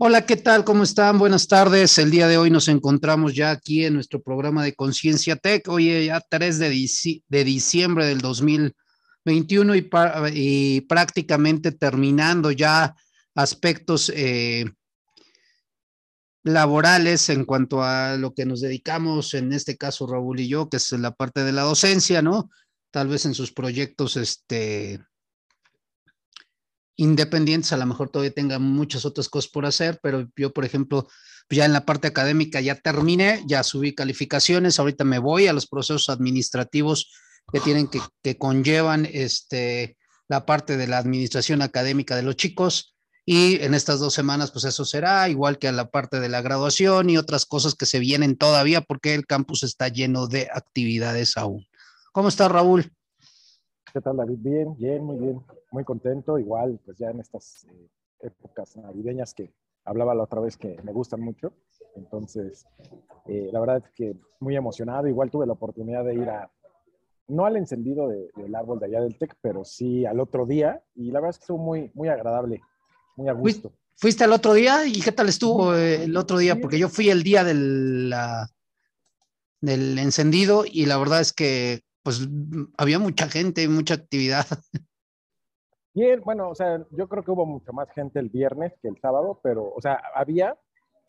Hola, ¿qué tal? ¿Cómo están? Buenas tardes. El día de hoy nos encontramos ya aquí en nuestro programa de Conciencia Tech. Hoy ya 3 de, de diciembre del 2021 y, y, prácticamente terminando ya aspectos eh, laborales en cuanto a lo que nos dedicamos, en este caso Raúl y yo, que es la parte de la docencia, ¿no? Tal vez en sus proyectos este, independientes, a lo mejor todavía tengan muchas otras cosas por hacer, pero yo, por ejemplo, ya en la parte académica ya terminé, ya subí calificaciones, ahorita me voy a los procesos administrativos que tienen que, que conllevan este, la parte de la administración académica de los chicos. Y en estas dos semanas, pues eso será, igual que a la parte de la graduación y otras cosas que se vienen todavía, porque el campus está lleno de actividades aún. ¿Cómo está Raúl? ¿Qué tal, David? Bien, bien, muy bien muy contento, igual pues ya en estas eh, épocas navideñas que hablaba la otra vez que me gustan mucho. Entonces, eh, la verdad es que muy emocionado, igual tuve la oportunidad de ir a, no al encendido del árbol de allá del TEC, pero sí al otro día y la verdad es que estuvo muy, muy agradable, muy a gusto. ¿Fuiste al otro día y qué tal estuvo eh, el otro día? Porque yo fui el día del, del encendido y la verdad es que pues había mucha gente, mucha actividad. Bien, bueno, o sea, yo creo que hubo mucho más gente el viernes que el sábado, pero, o sea, había,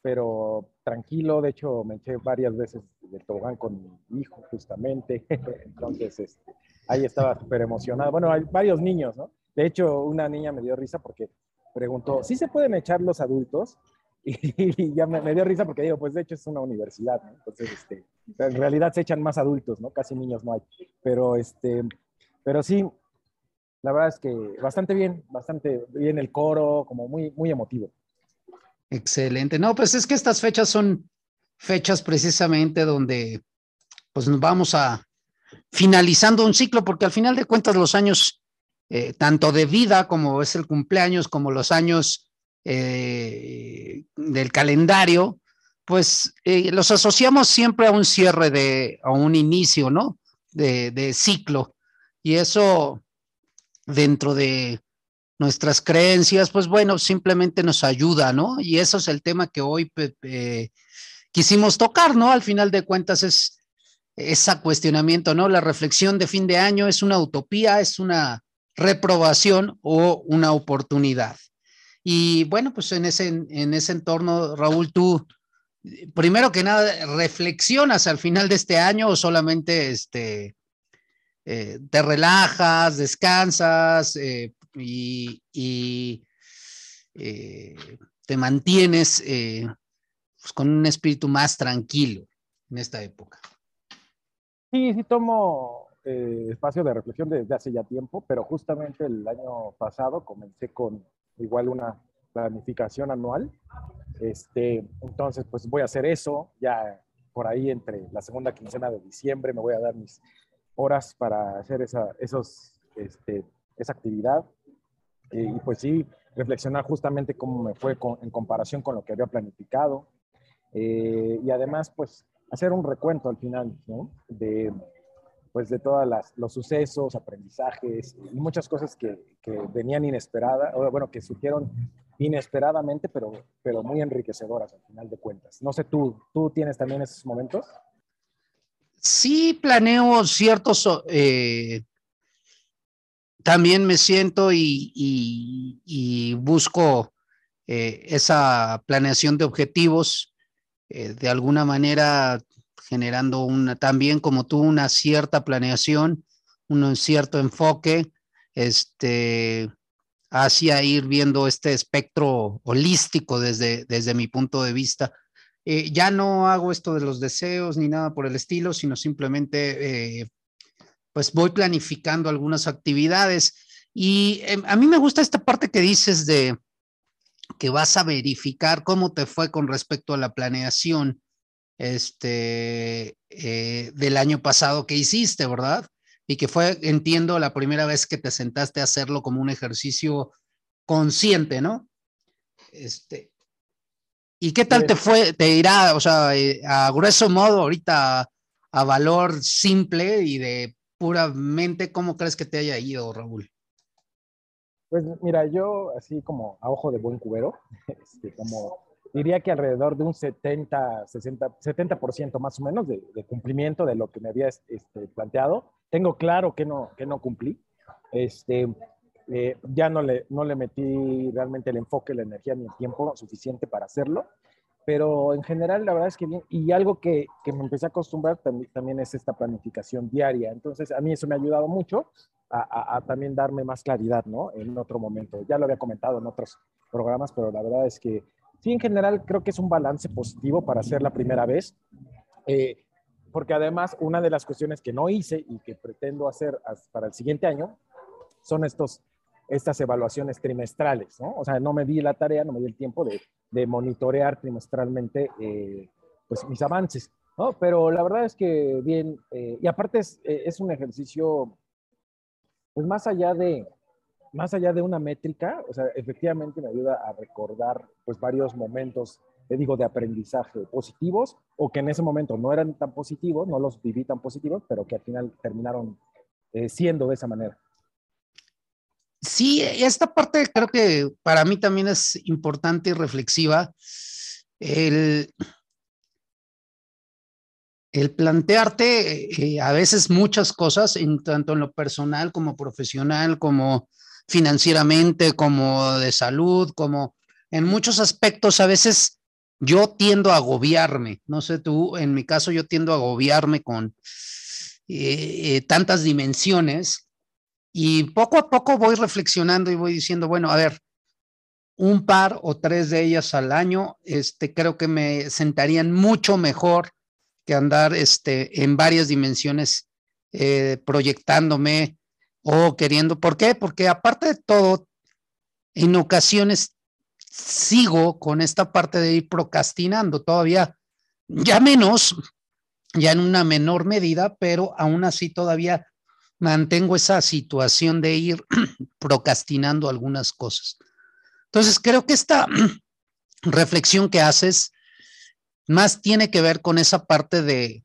pero tranquilo. De hecho, me eché varias veces de tobogán con mi hijo, justamente. Entonces, este, ahí estaba súper emocionado. Bueno, hay varios niños, ¿no? De hecho, una niña me dio risa porque preguntó, ¿sí se pueden echar los adultos? Y, ya me, dio risa porque digo, pues de hecho es una universidad, ¿no? Entonces, este, en realidad se echan más adultos, ¿no? Casi niños no hay. Pero, este, pero sí, la verdad es que bastante bien, bastante bien el coro, como muy, muy emotivo. Excelente. No, pues es que estas fechas son fechas precisamente donde pues nos vamos a finalizando un ciclo, porque al final de cuentas los años, eh, tanto de vida como es el cumpleaños, como los años eh, del calendario, pues eh, los asociamos siempre a un cierre de, a un inicio, ¿no? De, de ciclo. Y eso dentro de nuestras creencias, pues bueno, simplemente nos ayuda, ¿no? Y eso es el tema que hoy quisimos tocar, ¿no? Al final de cuentas es ese cuestionamiento, ¿no? La reflexión de fin de año es una utopía, es una reprobación o una oportunidad. Y bueno, pues en ese, en ese entorno, Raúl, tú, primero que nada, ¿reflexionas al final de este año o solamente este, eh, te relajas, descansas eh, y, eh, te mantienes pues, con un espíritu más tranquilo en esta época. Sí, sí tomo espacio de reflexión desde hace ya tiempo, pero justamente el año pasado comencé con igual una planificación anual. Este, entonces, pues voy a hacer eso ya por ahí entre la segunda quincena de diciembre, me voy a dar mis horas para hacer esa, esos, este, esa actividad. Eh, y pues sí, reflexionar justamente cómo me fue en comparación con lo que había planificado. Eh, y además, pues, hacer un recuento al final, ¿no? De, pues, de todos los sucesos, aprendizajes y muchas cosas que, que venían inesperadas, bueno, que surgieron inesperadamente, pero, pero muy enriquecedoras al final de cuentas. No sé, ¿tú, ¿tú tienes también esos momentos? Sí planeo ciertos, eh, también me siento y, busco eh, esa planeación de objetivos, eh, de alguna manera generando una, también como tú, una cierta planeación, un cierto enfoque, este, hacia ir viendo este espectro holístico desde, desde mi punto de vista eh, ya no hago esto de los deseos ni nada por el estilo, sino simplemente eh, pues voy planificando algunas actividades. Y em, a mí me gusta esta parte que dices de que vas a verificar cómo te fue con respecto a la planeación este, eh, del año pasado que hiciste, ¿verdad? Y que fue, entiendo, la primera vez que te sentaste a hacerlo como un ejercicio consciente, ¿no? Este, ¿Y qué tal te fue? Te irá, o sea, eh, a grueso modo, ahorita a valor simple y de puramente, ¿cómo crees que te haya ido, Raúl? Pues mira, yo así como a ojo de buen cubero, este, como diría que alrededor de un 70, 60, 70% más o menos de, cumplimiento de lo que me había este, planteado. Tengo claro que no, que no cumplí. Este, eh, ya no le, no le metí realmente el enfoque, la energía ni el tiempo suficiente para hacerlo. Pero en general, la verdad es que bien. Y algo que, que me empecé a acostumbrar también, también, es esta planificación diaria. Entonces, a mí eso me ha ayudado mucho a, a, también darme más claridad, ¿no? En otro momento. Ya lo había comentado en otros programas, pero la verdad es que sí, en general, creo que es un balance positivo para hacer la primera vez. Eh, porque además, una de las cuestiones que no hice y que pretendo hacer para el siguiente año son estos estas evaluaciones trimestrales, ¿no? O sea, no me di la tarea, no me di el tiempo de, de monitorear trimestralmente eh, pues mis avances, ¿no? Pero la verdad es que bien, eh, y aparte es, eh, es, un ejercicio, pues más allá de, más allá de una métrica, o sea, efectivamente me ayuda a recordar pues varios momentos, te digo, de aprendizaje positivos o que en ese momento no eran tan positivos, no los viví tan positivos, pero que al final terminaron siendo de esa manera. Sí, esta parte creo que para mí también es importante y reflexiva. El, el plantearte eh, a veces muchas cosas, en, tanto en lo personal como profesional, como financieramente, como de salud, como en muchos aspectos, a veces yo tiendo a agobiarme. No sé tú, en mi caso yo tiendo a agobiarme con eh, eh, tantas dimensiones y poco a poco voy reflexionando y voy diciendo, bueno, a ver, un par o tres de ellas al año, este, creo que me sentarían mucho mejor que andar este, en varias dimensiones eh, proyectándome o queriendo. ¿Por qué? Porque aparte de todo, en ocasiones sigo con esta parte de ir procrastinando todavía, ya menos, ya en una menor medida, pero aún así todavía mantengo esa situación de ir procrastinando algunas cosas. Entonces, creo que esta reflexión que haces más tiene que ver con esa parte de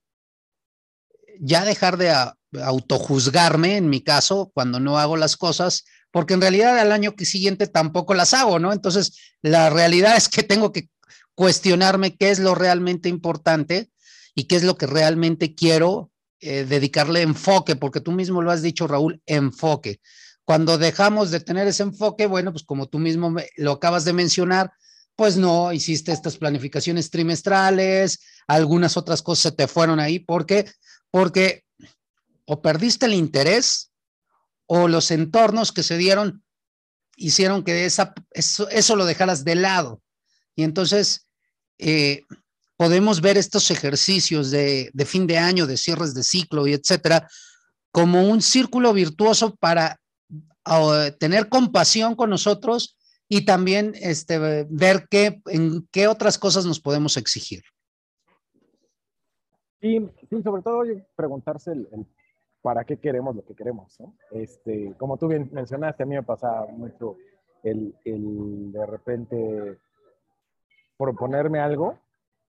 ya dejar de autojuzgarme, en mi caso, cuando no hago las cosas, porque en realidad al año siguiente tampoco las hago, ¿no? Entonces, la realidad es que tengo que cuestionarme qué es lo realmente importante y qué es lo que realmente quiero eh, dedicarle enfoque, porque tú mismo lo has dicho, Raúl, enfoque. Cuando dejamos de tener ese enfoque, bueno, pues como tú mismo lo acabas de mencionar, pues no hiciste estas planificaciones trimestrales, algunas otras cosas se te fueron ahí, ¿por qué? Porque o perdiste el interés o los entornos que se dieron hicieron que esa, eso, eso lo dejaras de lado. Y entonces, eh, podemos ver estos ejercicios de, fin de año, de cierres de ciclo y etcétera, como un círculo virtuoso para ah, tener compasión con nosotros y también este, ver qué, en qué otras cosas nos podemos exigir. Y sobre todo preguntarse el, para qué queremos lo que queremos. Este, como tú bien mencionaste, a mí me pasa mucho el, el de repente proponerme algo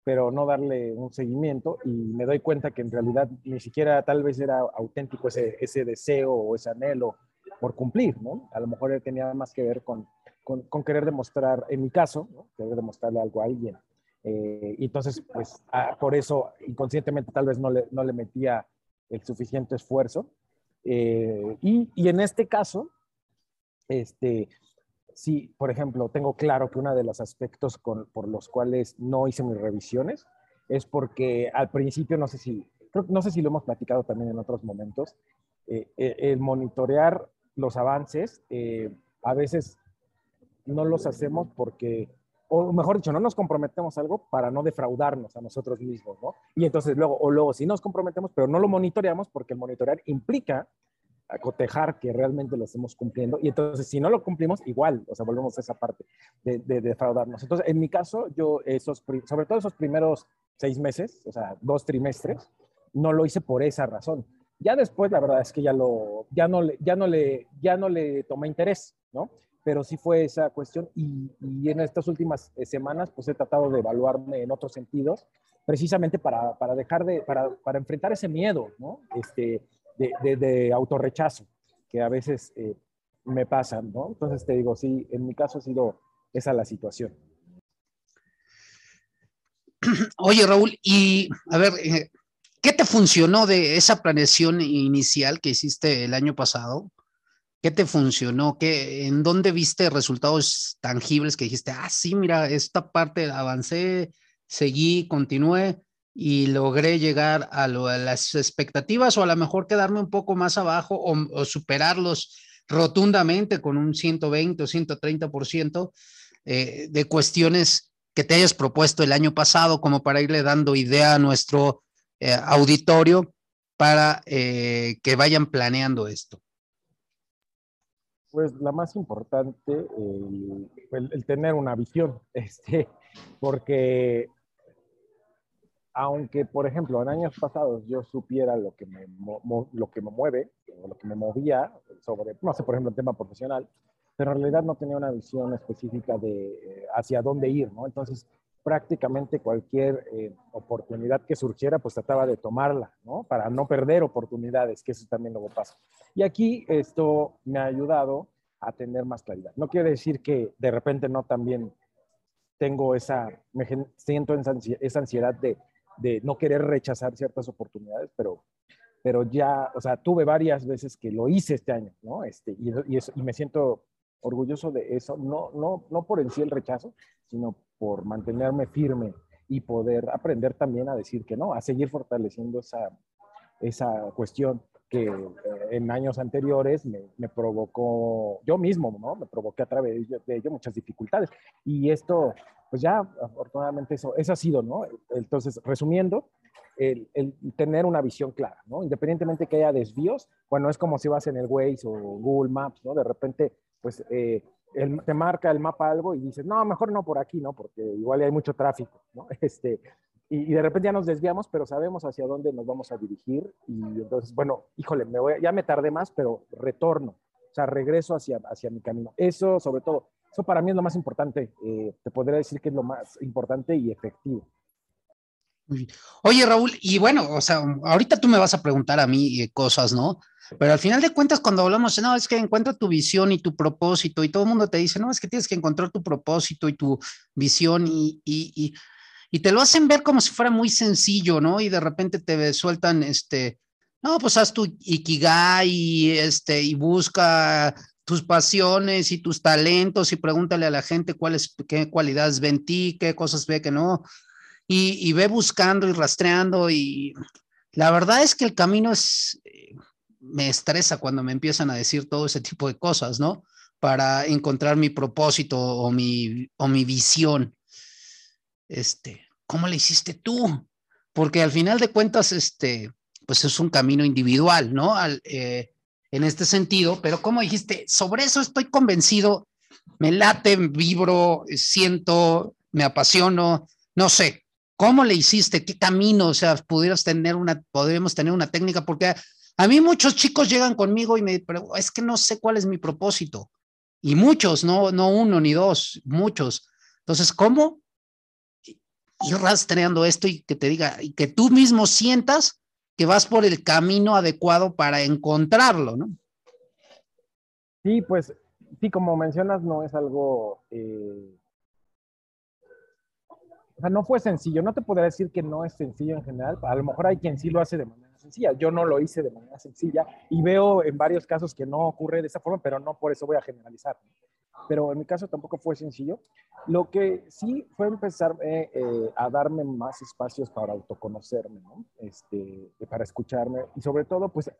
pero no darle un seguimiento y me doy cuenta que en realidad ni siquiera tal vez era auténtico ese, ese deseo o ese anhelo por cumplir, ¿no? A lo mejor tenía más que ver con, con, con querer demostrar, en mi caso, ¿no? querer demostrarle algo a alguien. Eh, entonces, pues, ah, por eso inconscientemente tal vez no le, no le metía el suficiente esfuerzo. Eh, y, y, en este caso, este, sí, por ejemplo, tengo claro que uno de los aspectos por los cuales no hice mis revisiones es porque al principio, no sé si, no sé si lo hemos platicado también en otros momentos, eh, eh, el monitorear los avances, eh, a veces no los hacemos porque, o mejor dicho, no nos comprometemos algo para no defraudarnos a nosotros mismos, ¿no? Y entonces luego, o luego sí nos comprometemos, pero no lo monitoreamos porque el monitorear implica acotejar que realmente lo estemos cumpliendo. Y entonces, si no lo cumplimos, igual, o sea, volvemos a esa parte de, de, defraudarnos. Entonces, en mi caso, yo, esos, sobre todo esos primeros seis meses, o sea, dos trimestres, no lo hice por esa razón. Ya después, la verdad es que ya, lo, ya, no, ya, no, le, ya no le tomé interés, ¿no? Pero sí fue esa cuestión y, y en estas últimas eh, semanas, pues he tratado de evaluarme en otros sentidos, precisamente para, para dejar de, para, para enfrentar ese miedo, ¿no? Este, de, de, autorrechazo, que a veces eh, me pasan, ¿no? Entonces te digo, sí, en mi caso ha sido esa la situación. Oye, Raúl, y a ver, eh, ¿qué te funcionó de esa planeación inicial que hiciste el año pasado? ¿Qué te funcionó? ¿Qué, ¿En dónde viste resultados tangibles que dijiste, ah, sí, mira, esta parte avancé, seguí, continué y logré llegar a, las expectativas o a lo mejor quedarme un poco más abajo o, superarlos rotundamente con un 120 o 130% eh, de cuestiones que te hayas propuesto el año pasado como para irle dando idea a nuestro eh, auditorio para eh, que vayan planeando esto. Pues la más importante, el, tener una visión, este, porque aunque, por ejemplo, en años pasados yo supiera lo que me, lo que me mueve, o lo que me movía sobre, no sé, por ejemplo, el tema profesional, pero en realidad no tenía una visión específica de eh, hacia dónde ir, ¿no? Entonces, prácticamente cualquier eh, oportunidad que surgiera, pues trataba de tomarla, ¿no? Para no perder oportunidades, que eso también luego pasa. Y aquí esto me ha ayudado a tener más claridad. No quiere decir que de repente no también tengo esa, me siento esa ansiedad de, de no querer rechazar ciertas oportunidades, pero, pero ya, o sea, tuve varias veces que lo hice este año, ¿no? Este, y, y, y me siento orgulloso de eso, no, no, no por en sí el rechazo, sino por mantenerme firme y poder aprender también a decir que no, a seguir fortaleciendo esa, esa cuestión que eh, en años anteriores me, me, provocó, yo mismo, ¿no? Me provoqué a través de ello muchas dificultades. Y esto, pues ya, afortunadamente eso, eso ha sido, ¿no? Entonces, resumiendo, el, el, tener una visión clara, ¿no? Independientemente que haya desvíos, bueno, es como si vas en el Waze o Google Maps, ¿no? De repente, pues, eh, te marca el mapa algo y dices, no, mejor no por aquí, ¿no? Porque igual hay mucho tráfico, ¿no? Este, y, de repente ya nos desviamos, pero sabemos hacia dónde nos vamos a dirigir y entonces, bueno, híjole, me voy, ya me tardé más, pero retorno, o sea, regreso hacia, hacia mi camino. Eso, sobre todo, eso para mí es lo más importante, eh, te podría decir que es lo más importante y efectivo. Oye, Raúl, y bueno, o sea, ahorita tú me vas a preguntar a mí eh, cosas, ¿no? Pero al final de cuentas, cuando hablamos, no, es que encuentra tu visión y tu propósito, y todo el mundo te dice, no, es que tienes que encontrar tu propósito y tu visión, y, y, y, te lo hacen ver como si fuera muy sencillo, ¿no? Y de repente te sueltan, este, no, pues haz tu ikigai y, este, y busca tus pasiones y tus talentos y pregúntale a la gente cuáles, qué cualidades ven en ti, qué cosas ve que no, y, y ve buscando y rastreando y la verdad es que el camino es me estresa cuando me empiezan a decir todo ese tipo de cosas, ¿no? Para encontrar mi propósito o mi, o mi visión. Este, ¿cómo le hiciste tú? Porque al final de cuentas, este, pues es un camino individual, ¿no? Al, eh, en este sentido, pero como dijiste, sobre eso estoy convencido, me late, vibro, siento, me apasiono, no sé, ¿cómo le hiciste? ¿Qué camino? O sea, pudieras tener una, podríamos tener una técnica, porque a mí muchos chicos llegan conmigo y me preguntan, es que no sé cuál es mi propósito. Y muchos, no, no uno ni dos, muchos. Entonces, ¿cómo ir rastreando esto y que te diga, y que tú mismo sientas que vas por el camino adecuado para encontrarlo, ¿no? Sí, pues, sí, como mencionas, no es algo, eh, o sea, no fue sencillo. No te podría decir que no es sencillo en general. A lo mejor hay quien sí lo hace de manera sencilla. Yo no lo hice de manera sencilla y veo en varios casos que no ocurre de esa forma, pero no por eso voy a generalizar. Pero en mi caso tampoco fue sencillo. Lo que sí fue empezar eh, eh, a darme más espacios para autoconocerme, ¿no? este, para escucharme y sobre todo, pues,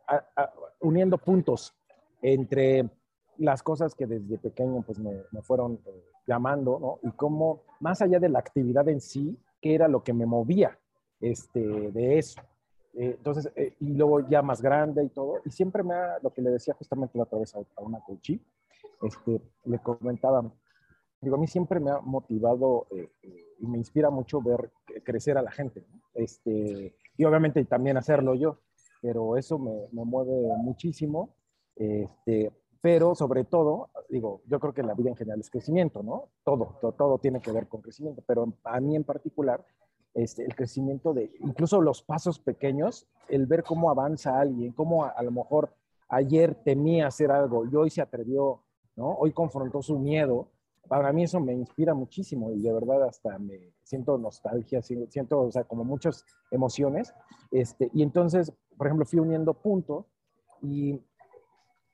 uniendo puntos entre las cosas que desde pequeño pues me, me fueron eh, llamando, ¿no? Y cómo, más allá de la actividad en sí, qué era lo que me movía este, de eso. Eh, entonces, eh, y luego ya más grande y todo, y siempre me ha, lo que le decía justamente la otra vez a, una coachí, este, le comentaba, digo, a mí siempre me ha motivado eh, y me inspira mucho ver crecer a la gente, este, y obviamente también hacerlo yo, pero eso me, me mueve muchísimo, este, pero sobre todo, digo, yo creo que la vida en general es crecimiento, ¿no? Todo, todo, todo tiene que ver con crecimiento, pero a mí en particular, este, el crecimiento de incluso los pasos pequeños, el ver cómo avanza alguien, cómo a, lo mejor ayer temía hacer algo y hoy se atrevió, ¿no? Hoy confrontó su miedo. Para mí eso me inspira muchísimo y de verdad hasta me siento nostalgia, siento, o sea, como muchas emociones. Este, y entonces, por ejemplo, fui uniendo puntos y,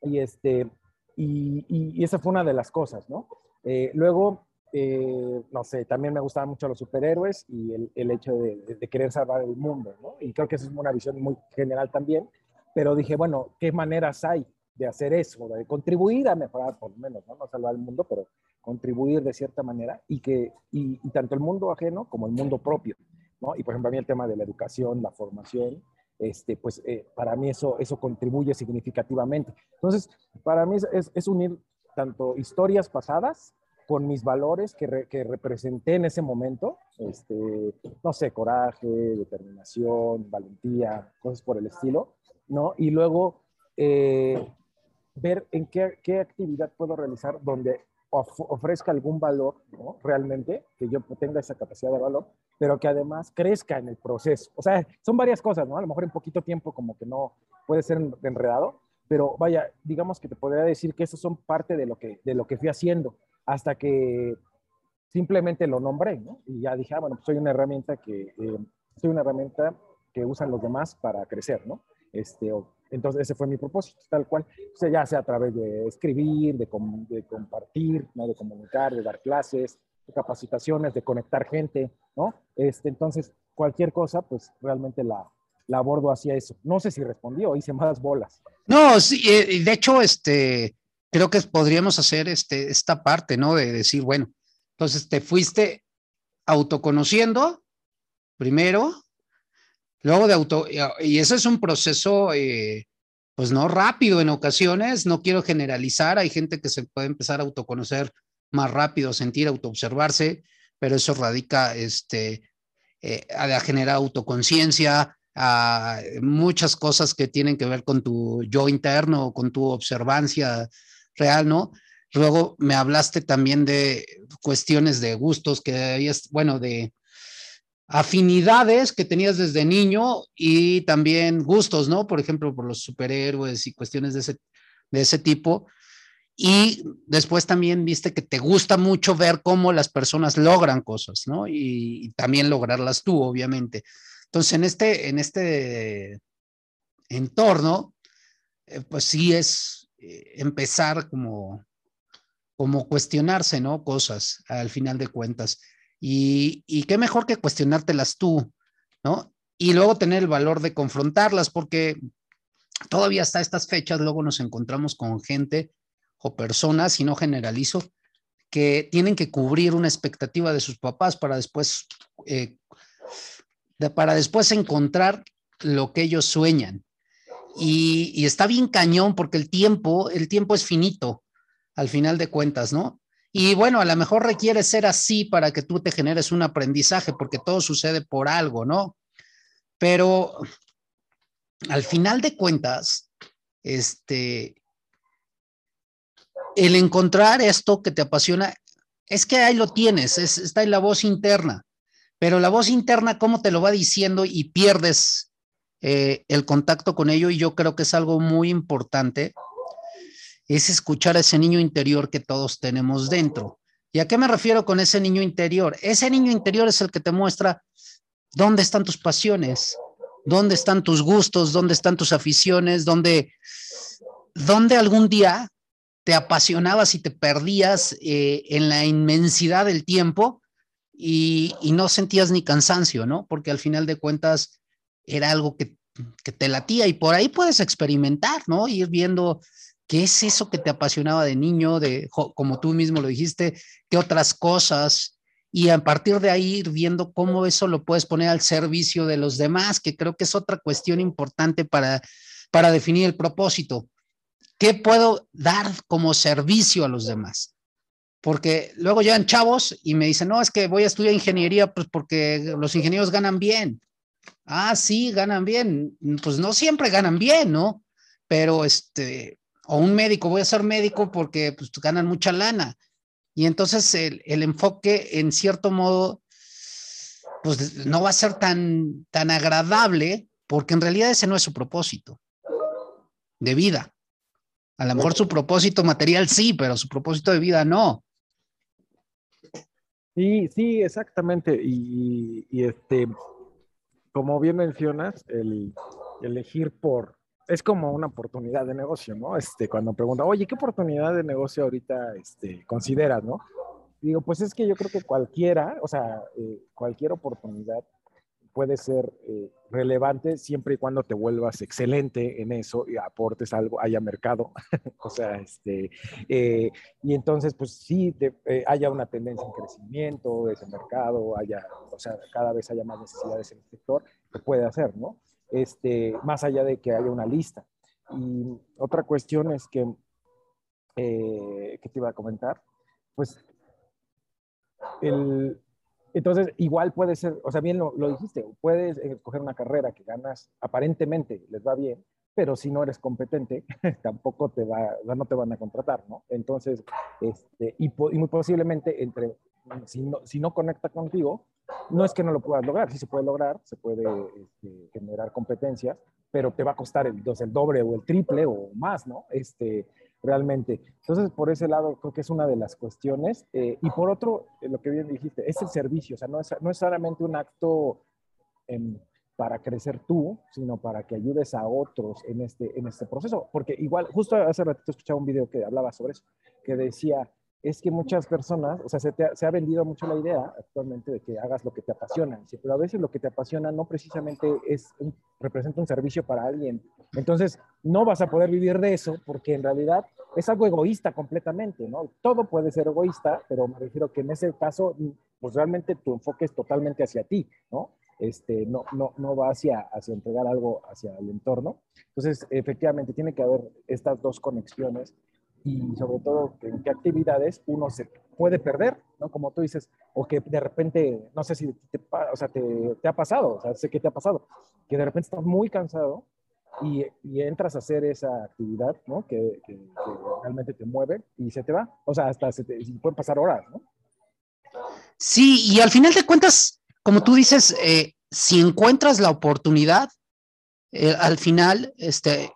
y este, y, y, esa fue una de las cosas, ¿no? Eh, luego, eh, no sé, también me gustaban mucho los superhéroes y el, el hecho de, de, querer salvar el mundo, ¿no? Y creo que esa es una visión muy general también, pero dije, bueno, ¿qué maneras hay de hacer eso? De contribuir a mejorar, por lo menos, ¿no? No salvar el mundo, pero contribuir de cierta manera y que, y, y tanto el mundo ajeno como el mundo propio, ¿no? Y por ejemplo, a mí el tema de la educación, la formación, este, pues eh, para mí eso, eso contribuye significativamente. Entonces, para mí es, es unir tanto historias pasadas con mis valores que, que, representé en ese momento, este, no sé, coraje, determinación, valentía, cosas por el estilo, ¿no? Y luego eh, ver en qué, qué, actividad puedo realizar donde of ofrezca algún valor, ¿no? Realmente, que yo tenga esa capacidad de valor, pero que además crezca en el proceso. O sea, son varias cosas, ¿no? A lo mejor en poquito tiempo como que no puede ser enredado, pero vaya, digamos que te podría decir que eso son parte de lo que, de lo que fui haciendo hasta que simplemente lo nombré, ¿no? Y ya dije, ah, bueno, pues soy una herramienta que, eh, soy una herramienta que usan los demás para crecer, ¿no? Este, entonces ese fue mi propósito, tal cual. O sea, ya sea a través de escribir, de, compartir, de comunicar, de dar clases, de capacitaciones, de conectar gente, ¿no? Este, entonces, cualquier cosa, pues realmente la, la abordo hacia eso. No sé si respondió, hice más bolas. No, sí, eh, de hecho, este, creo que podríamos hacer este, esta parte, ¿no? De decir, bueno, entonces te fuiste autoconociendo primero, luego de auto, y ese es un proceso, eh, pues no rápido en ocasiones, no quiero generalizar, hay gente que se puede empezar a autoconocer más rápido, sentir, autoobservarse, pero eso radica, este, eh, a generar autoconciencia, a muchas cosas que tienen que ver con tu yo interno, con tu observancia real, ¿no? Luego me hablaste también de cuestiones de gustos que habías, bueno, de afinidades que tenías desde niño y también gustos, ¿no? Por ejemplo, por los superhéroes y cuestiones de ese, de ese tipo. Y después también viste que te gusta mucho ver cómo las personas logran cosas, ¿no? Y, también lograrlas tú, obviamente. Entonces, en este, en este entorno, eh, pues sí es, eh, empezar como, como cuestionarse, ¿no? Cosas al final de cuentas. Y, y qué mejor que cuestionártelas tú, ¿no? Y luego tener el valor de confrontarlas, porque todavía hasta estas fechas luego nos encontramos con gente o personas, y no generalizo, que tienen que cubrir una expectativa de sus papás para después, eh, para después encontrar lo que ellos sueñan. Y, está bien cañón porque el tiempo, el tiempo es finito al final de cuentas, ¿no? Y bueno, a lo mejor requiere ser así para que tú te generes un aprendizaje, porque todo sucede por algo, ¿no? Pero al final de cuentas, este, el encontrar esto que te apasiona, es que ahí lo tienes, está en la voz interna, pero la voz interna, ¿cómo te lo va diciendo y pierdes eh, el contacto con ello y yo creo que es algo muy importante, es escuchar a ese niño interior que todos tenemos dentro. ¿Y a qué me refiero con ese niño interior? Ese niño interior es el que te muestra dónde están tus pasiones, dónde están tus gustos, dónde están tus aficiones, dónde, dónde algún día te apasionabas y te perdías eh, en la inmensidad del tiempo y, y, no sentías ni cansancio, ¿no? Porque al final de cuentas era algo que, te latía y por ahí puedes experimentar, ¿no? Ir viendo qué es eso que te apasionaba de niño, de como tú mismo lo dijiste, qué otras cosas y a partir de ahí ir viendo cómo eso lo puedes poner al servicio de los demás, que creo que es otra cuestión importante para, para definir el propósito. ¿Qué puedo dar como servicio a los demás? Porque luego llegan chavos y me dicen, no, es que voy a estudiar ingeniería pues porque los ingenieros ganan bien. Ah, sí, ganan bien. Pues no siempre ganan bien, ¿no? Pero este, o un médico, voy a ser médico porque pues, ganan mucha lana. Y entonces el, el, enfoque, en cierto modo, pues no va a ser tan, tan agradable porque en realidad ese no es su propósito de vida. A lo mejor su propósito material sí, pero su propósito de vida no. Sí, sí, exactamente. Y, este, como bien mencionas, el elegir por, es como una oportunidad de negocio, ¿no? Este, cuando pregunta, oye, ¿qué oportunidad de negocio ahorita este, consideras, no? Digo, pues es que yo creo que cualquiera, o sea, eh, cualquier oportunidad puede ser eh, relevante siempre y cuando te vuelvas excelente en eso y aportes algo, haya mercado, o sea, este, eh, y entonces, pues sí, haya una tendencia en crecimiento de ese mercado, haya, o sea, cada vez haya más necesidades en el sector, se puede hacer, ¿no? Este, más allá de que haya una lista. Y otra cuestión es que, eh, ¿qué te iba a comentar? Pues, el, entonces, igual puede ser, o sea, bien lo, dijiste, puedes escoger una carrera que ganas, aparentemente les va bien, pero si no eres competente, tampoco te va, no te van a contratar, ¿no? Entonces, este, y, muy posiblemente entre, si no, si no conecta contigo, no es que no lo puedas lograr, sí se puede lograr, se puede este, generar competencias, pero te va a costar el, el doble o el triple o más, ¿no? Este, realmente. Entonces, por ese lado, creo que es una de las cuestiones. Eh, y por otro, eh, lo que bien dijiste, es el servicio, o sea, no es, no es solamente un acto para crecer tú, sino para que ayudes a otros en este, en este proceso. Porque igual, justo hace ratito escuchaba un video que hablaba sobre eso, que decía, es que muchas personas, o sea, se, ha vendido mucho la idea actualmente de que hagas lo que te apasiona, pero a veces lo que te apasiona no precisamente es representa un servicio para alguien. Entonces, no vas a poder vivir de eso porque en realidad es algo egoísta completamente, ¿no? Todo puede ser egoísta, pero me refiero que en ese caso, pues realmente tu enfoque es totalmente hacia ti, ¿no? Este, no, no, no va hacia, hacia entregar algo hacia el entorno. Entonces, efectivamente, tiene que haber estas dos conexiones y sobre todo en qué actividades uno se puede perder, ¿no? Como tú dices, o que de repente, no sé si te, o sea, te, te, ha pasado, o sea, sé que te ha pasado, que de repente estás muy cansado y, y entras a hacer esa actividad, ¿no? Que, que, realmente te mueve y se te va, o sea, hasta se te pueden pasar horas, ¿no? Sí, y al final de cuentas, como tú dices, eh, si encuentras la oportunidad, eh, al final, este,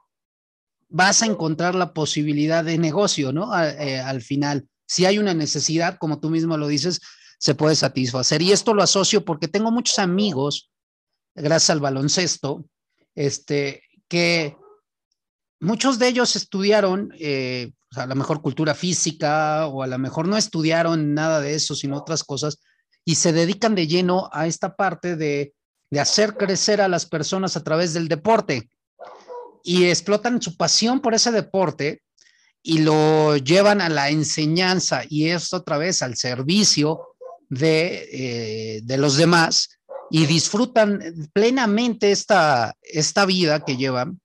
vas a encontrar la posibilidad de negocio, ¿no? Eh, al final, si hay una necesidad, como tú mismo lo dices, se puede satisfacer. Y esto lo asocio porque tengo muchos amigos, gracias al baloncesto, este, que muchos de ellos estudiaron eh, a lo mejor cultura física o a lo mejor no estudiaron nada de eso, sino otras cosas, y se dedican de lleno a esta parte de hacer crecer a las personas a través del deporte y explotan su pasión por ese deporte y lo llevan a la enseñanza y esto otra vez al servicio de, eh, de los demás y disfrutan plenamente esta, esta vida que llevan.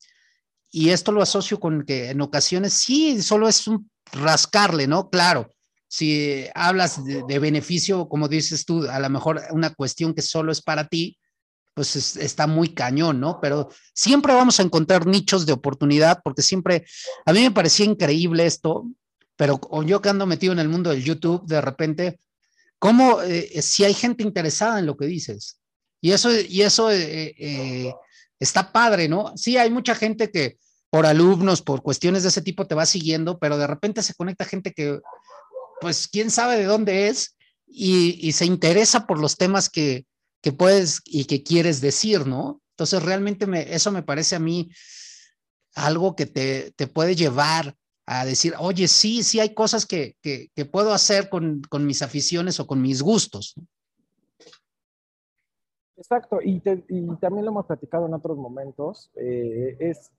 Y esto lo asocio con que en ocasiones sí, solo es un rascarle, ¿no? Claro, si hablas de, de beneficio, como dices tú, a lo mejor una cuestión que solo es para ti, pues está muy cañón, ¿no? Pero siempre vamos a encontrar nichos de oportunidad, porque siempre, a mí me parecía increíble esto, pero yo que ando metido en el mundo del YouTube, de repente, ¿cómo eh, si hay gente interesada en lo que dices? Y eso, y eso eh, eh, está padre, ¿no? Sí, hay mucha gente que por alumnos, por cuestiones de ese tipo te va siguiendo, pero de repente se conecta gente que, pues, quién sabe de dónde es y, y se interesa por los temas que, que puedes y que quieres decir, ¿no? Entonces, realmente me, eso me parece a mí algo que te, te puede llevar a decir, oye, sí, sí hay cosas que, que, puedo hacer con, con, mis aficiones o con mis gustos. Exacto, y, también lo hemos platicado en otros momentos, eh, es,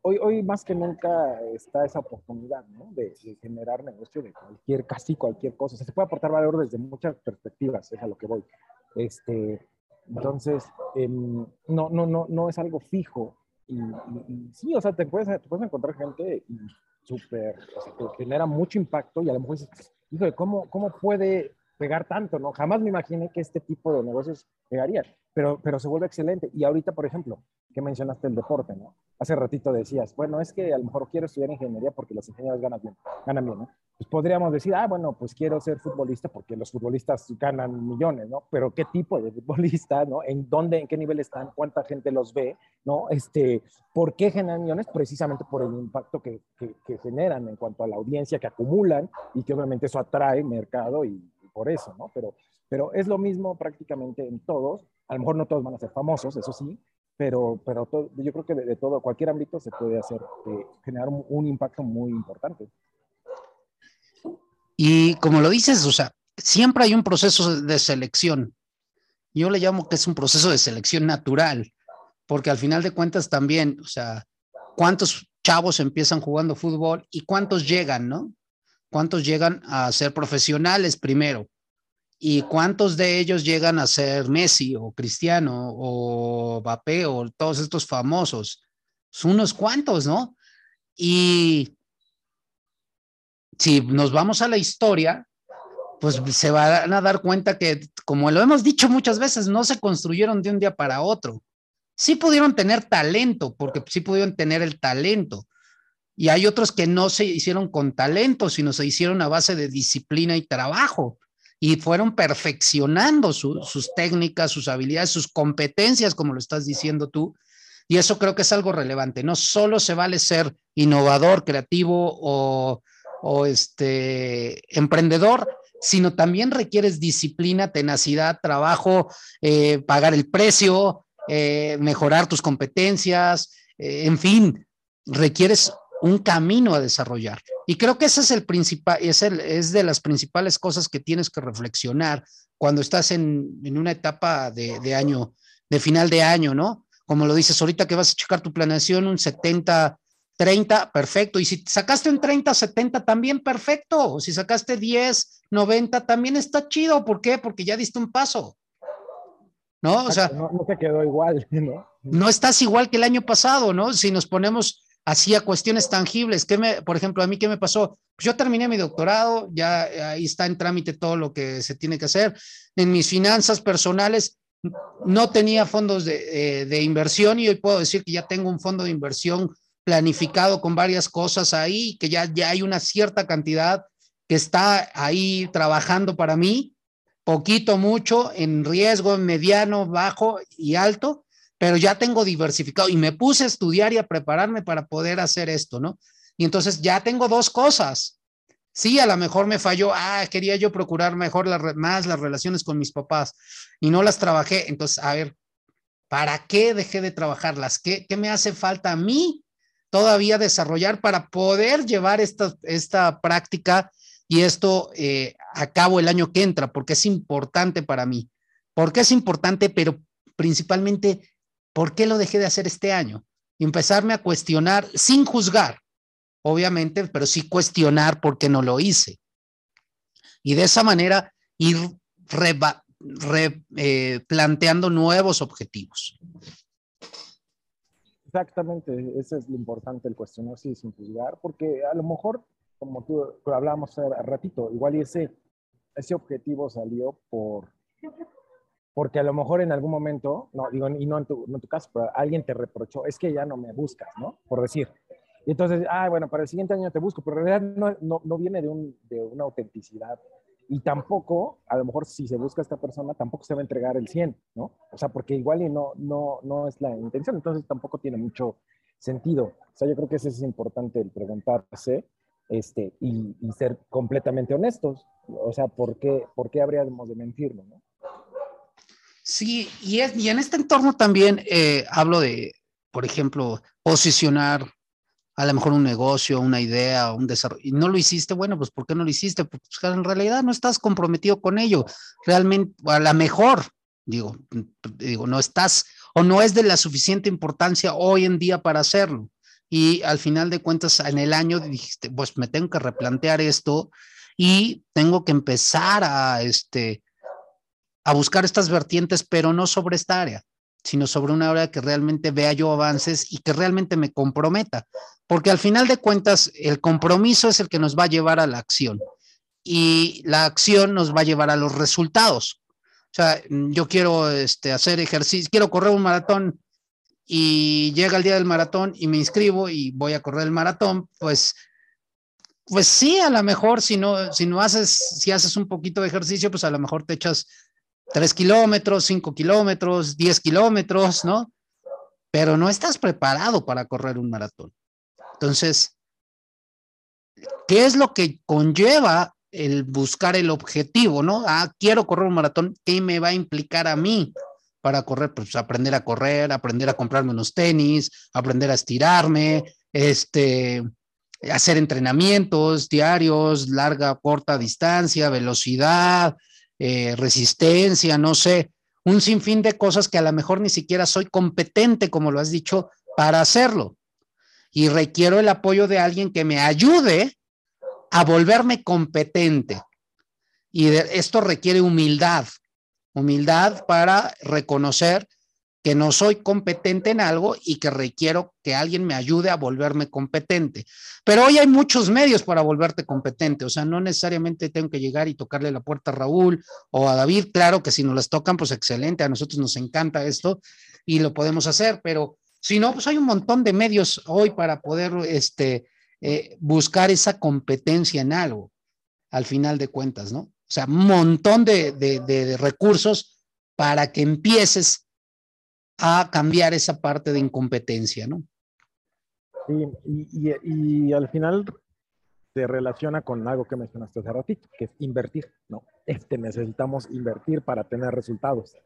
hoy, hoy más que nunca está esa oportunidad, ¿no? De, de, generar negocio de cualquier, casi cualquier cosa. O sea, se puede aportar valor desde muchas perspectivas, es a lo que voy. Este, entonces, em, no, no, no, no es algo fijo. Y, sí, o sea, te puedes, te puedes encontrar gente súper, o sea, que genera mucho impacto y a lo mejor dices, ¿cómo, ¿cómo puede pegar tanto, ¿no? Jamás me imaginé que este tipo de negocios pegarían, pero, pero se vuelve excelente. Y ahorita, por ejemplo, que mencionaste el deporte, ¿no? Hace ratito decías, bueno, es que a lo mejor quiero estudiar ingeniería porque los ingenieros ganan bien, ganan bien, ¿no? Pues podríamos decir, ah, bueno, pues quiero ser futbolista porque los futbolistas ganan millones, ¿no? Pero ¿qué tipo de futbolista, ¿no? ¿En dónde, en qué nivel están? ¿Cuánta gente los ve, ¿no? Este, ¿Por qué generan millones? Precisamente por el impacto que, que, que generan en cuanto a la audiencia que acumulan y que obviamente eso atrae mercado y, por eso, ¿no? Pero, pero es lo mismo prácticamente en todos. A lo mejor no todos van a ser famosos, eso sí, pero, pero yo creo que de, todo, cualquier ámbito se puede hacer, eh, generar un, impacto muy importante. Y como lo dices, o sea, siempre hay un proceso de selección. Yo le llamo que es un proceso de selección natural, porque al final de cuentas también, o sea, ¿cuántos chavos empiezan jugando fútbol y cuántos llegan, no? ¿Cuántos llegan a ser profesionales primero? ¿Y cuántos de ellos llegan a ser Messi o Cristiano o Mbappé o todos estos famosos? Son unos cuantos, ¿no? Y si nos vamos a la historia, pues se van a dar cuenta que, como lo hemos dicho muchas veces, no se construyeron de un día para otro. Sí pudieron tener talento, porque sí pudieron tener el talento, y hay otros que no se hicieron con talento, sino se hicieron a base de disciplina y trabajo. Y fueron perfeccionando sus técnicas, sus habilidades, sus competencias, como lo estás diciendo tú. Y eso creo que es algo relevante. No solo se vale ser innovador, creativo o, este, emprendedor, sino también requieres disciplina, tenacidad, trabajo, eh, pagar el precio, eh, mejorar tus competencias, eh, en fin, requieres un camino a desarrollar. Y creo que ese es el principal, es, el, es de las principales cosas que tienes que reflexionar cuando estás en, en una etapa de, de, año, de final de año, ¿no? Como lo dices ahorita que vas a checar tu planeación, un 70, 30, perfecto. Y si sacaste un 30, 70, también perfecto. O si sacaste 10, 90, también está chido. ¿Por qué? Porque ya diste un paso. ¿No? O sea, no, no te quedó igual, ¿no? No estás igual que el año pasado, ¿no? Si nos ponemos hacía cuestiones tangibles. ¿Qué me, por ejemplo, a mí qué me pasó? Pues yo terminé mi doctorado, ya ahí está en trámite todo lo que se tiene que hacer. En mis finanzas personales no tenía fondos de, eh, de inversión y hoy puedo decir que ya tengo un fondo de inversión planificado con varias cosas ahí, que ya, ya hay una cierta cantidad que está ahí trabajando para mí, poquito, mucho, en riesgo, mediano, bajo y alto, pero ya tengo diversificado y me puse a estudiar y a prepararme para poder hacer esto, ¿no? Y entonces ya tengo dos cosas. Sí, a lo mejor me falló, ah, quería yo procurar mejor más las relaciones con mis papás y no las trabajé. Entonces, a ver, ¿para qué dejé de trabajarlas? ¿Qué, qué me hace falta a mí todavía desarrollar para poder llevar esta, esta práctica y esto eh, a cabo el año que entra? Porque es importante para mí. Porque es importante, pero principalmente ¿por qué lo dejé de hacer este año? Empezarme a cuestionar sin juzgar, obviamente, pero sí cuestionar por qué no lo hice. Y de esa manera ir replanteando eh, nuevos objetivos. Exactamente, ese es lo importante, el cuestionarse sin juzgar, porque a lo mejor, como tú hablábamos hace ratito, igual ese, ese objetivo salió por porque a lo mejor en algún momento, no digo, y no en tu, en tu caso, pero alguien te reprochó, es que ya no me buscas, ¿no? Por decir. Y entonces, ah, bueno, para el siguiente año te busco, pero en realidad no, no, no viene de, un, de una autenticidad. Y tampoco, a lo mejor si se busca a esta persona, tampoco se va a entregar el 100, ¿no? O sea, porque igual y no, no, no es la intención, entonces tampoco tiene mucho sentido. O sea, yo creo que eso es importante el preguntarse este, y, y ser completamente honestos. O sea, ¿por qué, ¿por qué habríamos de mentirlo, no? Sí, y, es, y en este entorno también eh, hablo de, por ejemplo, posicionar a lo mejor un negocio, una idea, un desarrollo, y no lo hiciste, bueno, pues ¿por qué no lo hiciste? Pues en realidad no estás comprometido con ello. Realmente, a lo mejor, digo, digo, no estás o no es de la suficiente importancia hoy en día para hacerlo. Y al final de cuentas, en el año dijiste, pues me tengo que replantear esto y tengo que empezar a, este, a buscar estas vertientes, pero no sobre esta área, sino sobre una área que realmente vea yo avances y que realmente me comprometa. Porque al final de cuentas, el compromiso es el que nos va a llevar a la acción. y la acción nos va a llevar a los resultados. O sea, yo quiero este, hacer ejercicio, quiero correr un maratón y llega el día del maratón y me inscribo y voy a correr el maratón, pues, pues sí, a lo mejor si no, si no haces, si haces un poquito de ejercicio, pues a lo mejor te echas tres kilómetros, cinco kilómetros, diez kilómetros, ¿no? Pero no estás preparado para correr un maratón. Entonces, ¿qué es lo que conlleva el buscar el objetivo, ¿no? Ah, quiero correr un maratón, ¿qué me va a implicar a mí para correr? Pues aprender a correr, aprender a comprarme unos tenis, aprender a estirarme, este, hacer entrenamientos diarios, larga, corta distancia, velocidad, eh, resistencia, no sé, un sinfín de cosas que a lo mejor ni siquiera soy competente, como lo has dicho, para hacerlo. Y requiero el apoyo de alguien que me ayude a volverme competente. Y esto requiere humildad, humildad para reconocer que no soy competente en algo y que requiero que alguien me ayude a volverme competente. Pero hoy hay muchos medios para volverte competente, o sea, no necesariamente tengo que llegar y tocarle la puerta a Raúl o a David, claro que si nos las tocan, pues excelente, a nosotros nos encanta esto y lo podemos hacer, pero si no, pues hay un montón de medios hoy para poder este, eh, buscar esa competencia en algo, al final de cuentas, ¿no? O sea, un montón de, de recursos para que empieces a cambiar esa parte de incompetencia, ¿no? Sí, y, al final se relaciona con algo que mencionaste hace ratito, que es invertir, ¿no? Este, necesitamos invertir para tener resultados,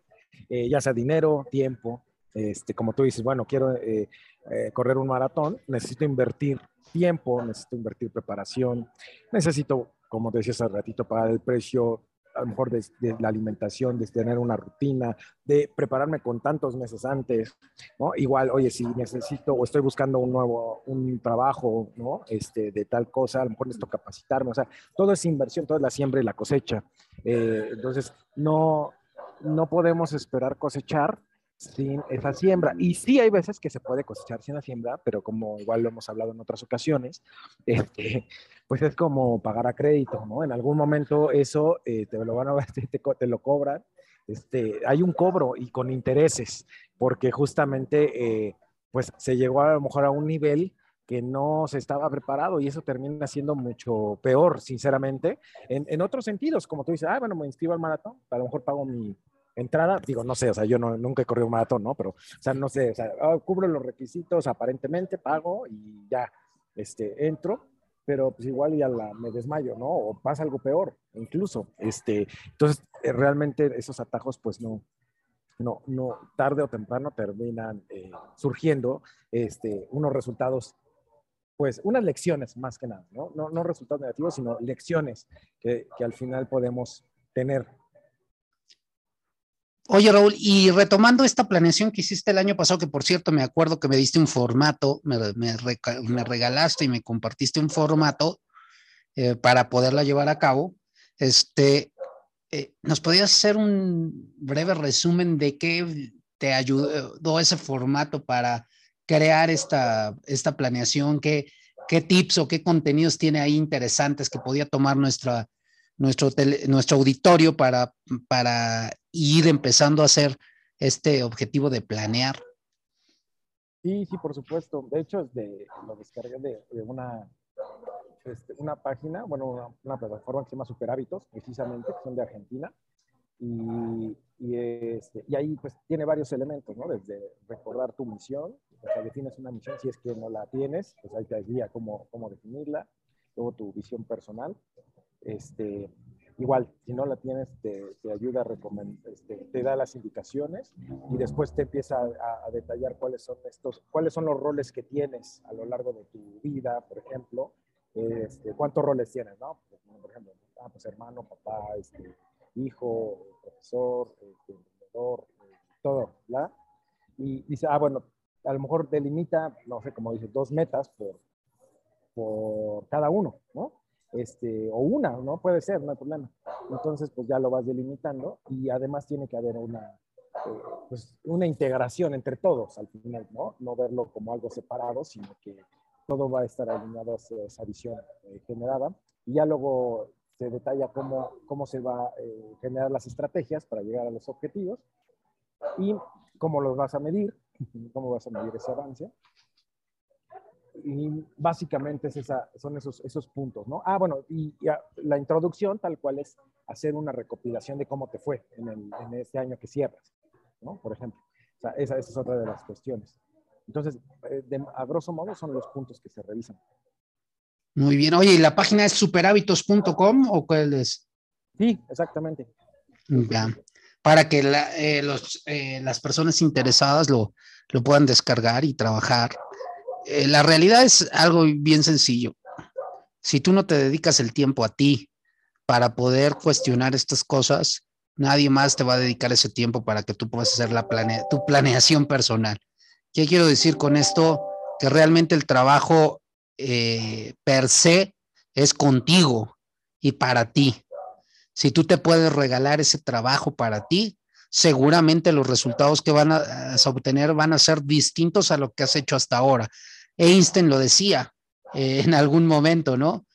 eh, ya sea dinero, tiempo, este, como tú dices, bueno, quiero eh, eh, correr un maratón, necesito invertir tiempo, necesito invertir preparación, necesito, como te decía hace ratito, pagar el precio a lo mejor de, la alimentación, de tener una rutina, de prepararme con tantos meses antes, ¿no? Igual, oye, si necesito o estoy buscando un nuevo, un trabajo, ¿no? Este, de tal cosa, a lo mejor necesito capacitarme, o sea, todo es inversión, todo es la siembra y la cosecha. Eh, entonces, no, no podemos esperar cosechar sin esa siembra. Y sí hay veces que se puede cosechar sin la siembra, pero como igual lo hemos hablado en otras ocasiones, este, pues es como pagar a crédito, ¿no? En algún momento eso eh, te lo van a te, te, lo cobran. Este, hay un cobro y con intereses, porque justamente eh, pues se llegó a lo mejor a un nivel que no se estaba preparado y eso termina siendo mucho peor, sinceramente, en, en otros sentidos, como tú dices, ah, bueno, me inscribo al maratón, a lo mejor pago mi, entrada, digo, no sé, o sea, yo no, nunca he corrido un maratón, ¿no? Pero, o sea, no sé, o sea, ah, cubro los requisitos, aparentemente pago y ya, este, entro, pero pues igual ya me desmayo, ¿no? O pasa algo peor, incluso, este, entonces, eh, realmente esos atajos, pues no, no, no, tarde o temprano terminan eh, surgiendo, este, unos resultados pues unas lecciones más que nada, ¿no? No, no resultados negativos, sino lecciones que, que al final podemos tener Oye, Raúl, y retomando esta planeación que hiciste el año pasado, que por cierto me acuerdo que me diste un formato, me, regalaste y me compartiste un formato eh, para poderla llevar a cabo, este, eh, ¿nos podías hacer un breve resumen de qué te ayudó ese formato para crear esta, esta planeación? ¿Qué, ¿Qué tips o qué contenidos tiene ahí interesantes que podía tomar nuestra, nuestro, nuestro auditorio para, para ir empezando a hacer este objetivo de planear? Sí, sí, por supuesto. De hecho, de, lo descargué de, una, este, una página, bueno, una, plataforma que se llama Super Hábitos, precisamente, que son de Argentina. Y, y, este, y, ahí pues tiene varios elementos, ¿no? Desde recordar tu misión, o sea, defines una misión, si es que no la tienes, pues ahí te guía cómo, cómo definirla, luego tu visión personal, este, igual, si no la tienes, te, ayuda a recomendar, este, te da las indicaciones y después te empieza a, detallar cuáles son estos, cuáles son los roles que tienes a lo largo de tu vida, por ejemplo, este, cuántos roles tienes, ¿no? Por ejemplo, ah, pues hermano, papá, este, hijo, profesor, este, emprendedor, todo, ¿verdad? Y dice, ah, bueno, a lo mejor delimita, no sé, como dice, dos metas por, por cada uno, ¿no? Este, o una, ¿no? Puede ser, no hay problema. Entonces, pues ya lo vas delimitando y además tiene que haber una, eh, pues, una integración entre todos al final, ¿no? No verlo como algo separado, sino que todo va a estar alineado hacia esa visión eh, generada. Y ya luego se detalla cómo, cómo se va a eh, generar las estrategias para llegar a los objetivos y cómo los vas a medir, cómo vas a medir ese avance. Y básicamente es esa, son esos, esos puntos, ¿no? Ah, bueno, y, la introducción tal cual es hacer una recopilación de cómo te fue en, el, en este año que cierras, ¿no? Por ejemplo. O sea, esa, esa es otra de las cuestiones. Entonces, eh, a grosso modo son los puntos que se revisan. Muy bien. Oye, ¿y la página es superhábitos.com o cuál es? Sí, exactamente. Ya. Para que eh, eh, las personas interesadas lo, lo, puedan descargar y trabajar. La realidad es algo bien sencillo. Si tú no te dedicas el tiempo a ti para poder cuestionar estas cosas, nadie más te va a dedicar ese tiempo para que tú puedas hacer la tu planeación personal. ¿Qué quiero decir con esto? Que realmente el trabajo eh, per se es contigo y para ti. Si tú te puedes regalar ese trabajo para ti, seguramente los resultados que van a, obtener van a ser distintos a lo que has hecho hasta ahora. Einstein lo decía eh, en algún momento, ¿no?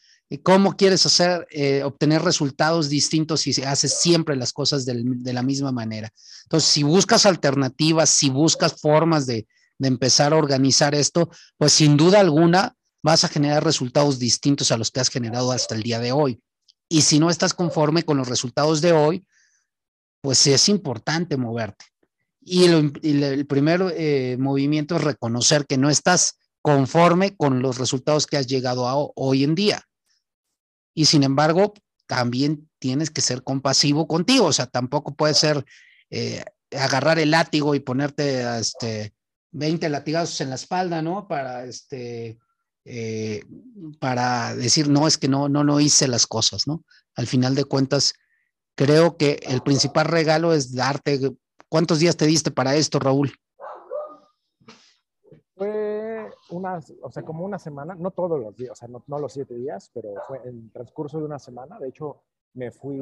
¿Cómo quieres hacer, eh, obtener resultados distintos si haces siempre las cosas de la misma manera? Entonces, si buscas alternativas, si buscas formas de, empezar a organizar esto, pues sin duda alguna vas a generar resultados distintos a los que has generado hasta el día de hoy. Y si no estás conforme con los resultados de hoy, pues es importante moverte. Y el, primer eh, movimiento es reconocer que no estás conforme con los resultados que has llegado a hoy en día. Y sin embargo, también tienes que ser compasivo contigo. O sea, tampoco puede ser eh, agarrar el látigo y ponerte este, 20 latigazos en la espalda, ¿no? Para este, eh, para decir, no, es que no, no, no hice las cosas, ¿no? Al final de cuentas, creo que el principal regalo es darte, ¿cuántos días te diste para esto, Raúl? Fue una, o sea, como una semana, no todos los días, o sea, no, no los siete días, pero fue en transcurso de una semana. De hecho, me fui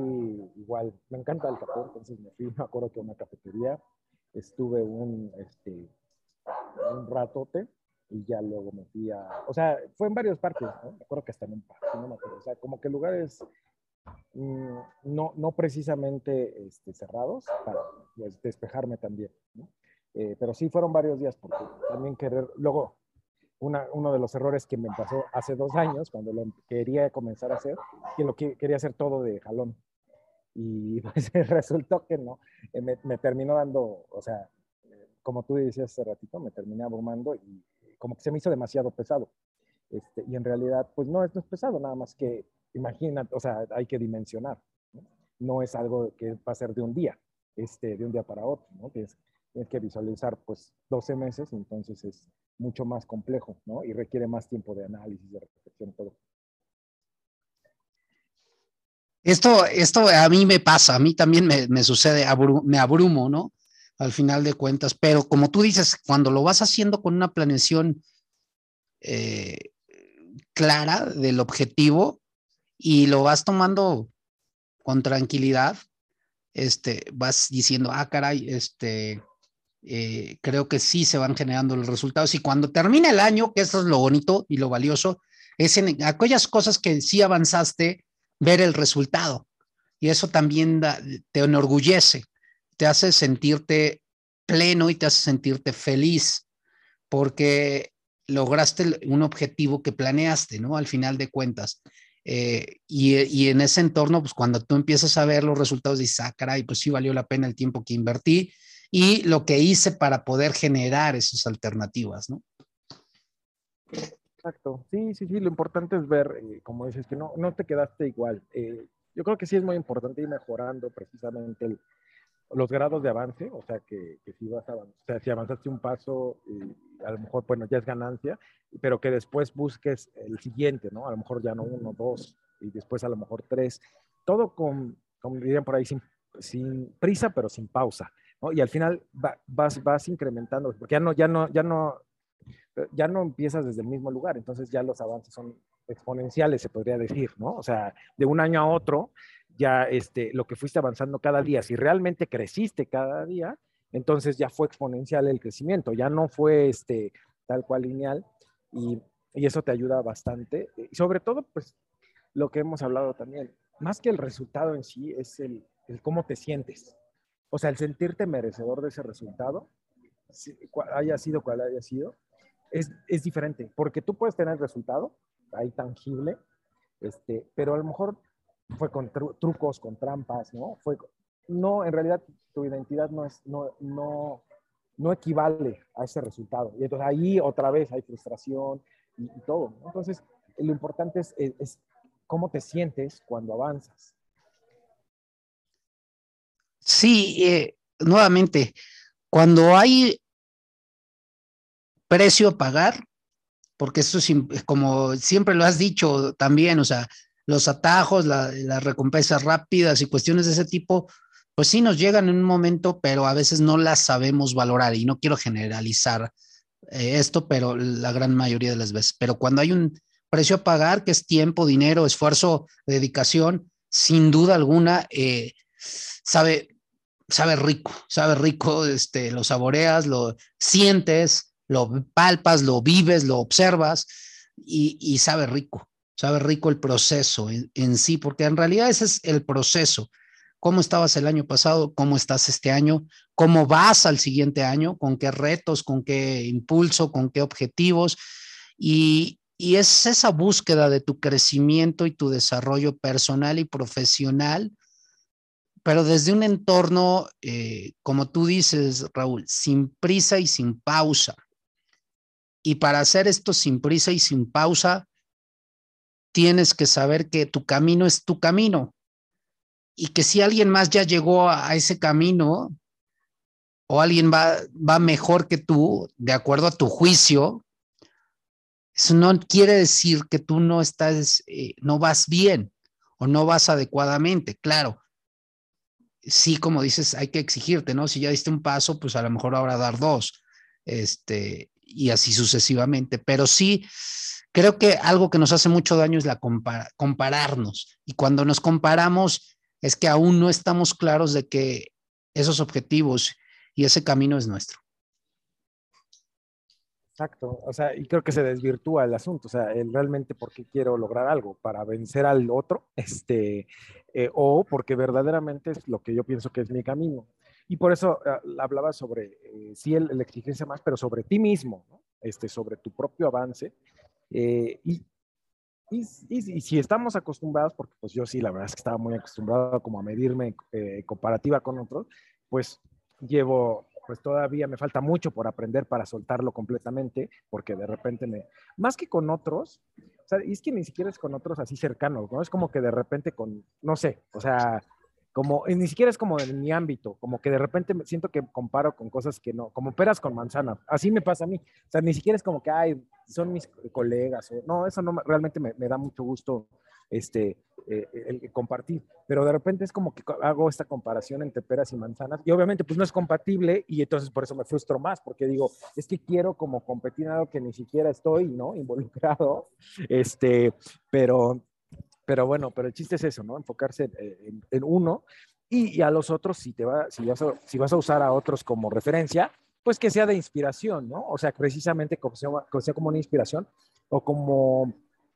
igual, me encanta el café, entonces me fui, me acuerdo que a una cafetería, estuve un, este, un ratote y ya luego me fui a, o sea, fue en varios parques, ¿no? Me acuerdo que hasta en un parque, no me acuerdo, o sea, como que lugares mm, no, no precisamente este, cerrados para pues, despejarme también, ¿no? Eh, pero sí fueron varios días porque también querer, luego una, uno de los errores que me pasó hace dos años cuando lo quería comenzar a hacer, que lo que quería hacer todo de jalón y pues resultó que no, eh, me, me terminó dando, o sea, como tú decías hace ratito, me terminé abrumando y como que se me hizo demasiado pesado. Este, y en realidad, pues no, esto es pesado, nada más que imagina, o sea, hay que dimensionar. ¿no? es algo que va a ser de un día, este, de un día para otro, ¿no? Tienes, tienes que visualizar, pues, 12 meses, entonces es mucho más complejo, ¿no? Y requiere más tiempo de análisis, de reflexión, todo. Esto, esto a mí me pasa, a mí también me, me sucede, me abrumo, ¿no? al final de cuentas. Pero como tú dices, cuando lo vas haciendo con una planeación eh, clara del objetivo y lo vas tomando con tranquilidad, este, vas diciendo, ah, caray, este, eh, creo que sí se van generando los resultados. Y cuando termina el año, que eso es lo bonito y lo valioso, es en aquellas cosas que sí avanzaste, ver el resultado. Y eso también te enorgullece te hace sentirte pleno y te hace sentirte feliz porque lograste un objetivo que planeaste, ¿no? Al final de cuentas. Eh, y, en ese entorno, pues cuando tú empiezas a ver los resultados, dices, ah, caray, pues sí valió la pena el tiempo que invertí y lo que hice para poder generar esas alternativas, ¿no? Exacto, sí, sí, sí, lo importante es ver, eh, como dices, que no, no te quedaste igual. Eh, yo creo que sí es muy importante ir mejorando precisamente el, los grados de avance, o sea, que, si vas a, o sea, si avanzaste un paso, a lo mejor, bueno, ya es ganancia, pero que después busques el siguiente, ¿no? A lo mejor ya no uno, dos, y después a lo mejor tres. Todo con, como dirían por ahí, sin, sin prisa, pero sin pausa, Y al final vas, vas incrementando, porque ya no, ya no, ya no, ya no empiezas desde el mismo lugar, entonces ya los avances son exponenciales, se podría decir, ¿no? O sea, de un año a otro, ya este, lo que fuiste avanzando cada día, si realmente creciste cada día, entonces ya fue exponencial el crecimiento, ya no fue este, tal cual lineal y, y eso te ayuda bastante. Y sobre todo, pues lo que hemos hablado también, más que el resultado en sí, es el, el cómo te sientes. O sea, el sentirte merecedor de ese resultado, haya sido cual haya sido, es, es diferente, porque tú puedes tener el resultado ahí tangible, este, pero a lo mejor fue con trucos, con trampas, ¿no? Fue, no, en realidad tu identidad no es, no, no, no equivale a ese resultado. Y entonces ahí otra vez hay frustración y, todo. Entonces, lo importante es, es, cómo te sientes cuando avanzas. Sí, eh, nuevamente, cuando hay precio a pagar, porque eso es como siempre lo has dicho también, o sea, los atajos, las recompensas rápidas y cuestiones de ese tipo, pues sí nos llegan en un momento, pero a veces no las sabemos valorar y no quiero generalizar eh, esto, pero la gran mayoría de las veces. Pero cuando hay un precio a pagar, que es tiempo, dinero, esfuerzo, dedicación, sin duda alguna, eh, sabe, sabe rico, sabe rico, este, lo saboreas, lo sientes, lo palpas, lo vives, lo observas y, y sabe rico sabe rico el proceso en, sí, porque en realidad ese es el proceso. ¿Cómo estabas el año pasado? ¿Cómo estás este año? ¿Cómo vas al siguiente año? ¿Con qué retos? ¿Con qué impulso? ¿Con qué objetivos? Y, es esa búsqueda de tu crecimiento y tu desarrollo personal y profesional, pero desde un entorno, eh, como tú dices, Raúl, sin prisa y sin pausa. Y para hacer esto sin prisa y sin pausa, tienes que saber que tu camino es tu camino y que si alguien más ya llegó a, ese camino o alguien va, va mejor que tú, de acuerdo a tu juicio, eso no quiere decir que tú no estás, eh, no vas bien o no vas adecuadamente. Claro, sí, como dices, hay que exigirte, ¿no? Si ya diste un paso, pues a lo mejor ahora dar dos, este, y así sucesivamente. Pero sí, Creo que algo que nos hace mucho daño es la compararnos. Y cuando nos comparamos es que aún no estamos claros de que esos objetivos y ese camino es nuestro. Exacto, o sea, y creo que se desvirtúa el asunto, o sea, realmente porque quiero lograr algo, para vencer al otro, este, eh, o porque verdaderamente es lo que yo pienso que es mi camino. Y por eso ah, hablaba sobre, eh, sí, el, el, exigencia más, pero sobre ti mismo, este, sobre tu propio avance, eh, y, y, si estamos acostumbrados, porque pues yo sí, la verdad es que estaba muy acostumbrado como a medirme eh, comparativa con otros, pues llevo, pues todavía me falta mucho por aprender para soltarlo completamente, porque de repente me, más que con otros, o sea, es que ni siquiera es con otros así cercanos, ¿no? Es como que de repente con, no sé, o sea, como, ni siquiera es como en mi ámbito, como que de repente me siento que comparo con cosas que no, como peras con manzana, así me pasa a mí, o sea, ni siquiera es como que, ay, son mis colegas, o, no, eso no realmente me, da mucho gusto este, eh, el, compartir, pero de repente es como que hago esta comparación entre peras y manzanas, y obviamente pues no es compatible, y entonces por eso me frustro más, porque digo, es que quiero como competir en algo que ni siquiera estoy, ¿no? Involucrado, este, pero pero bueno, pero el chiste es eso, ¿no? Enfocarse en, uno y, a los otros, si, te va, si, vas a, si vas a usar a otros como referencia, pues que sea de inspiración, ¿no? O sea, precisamente como sea, sea como una inspiración o como,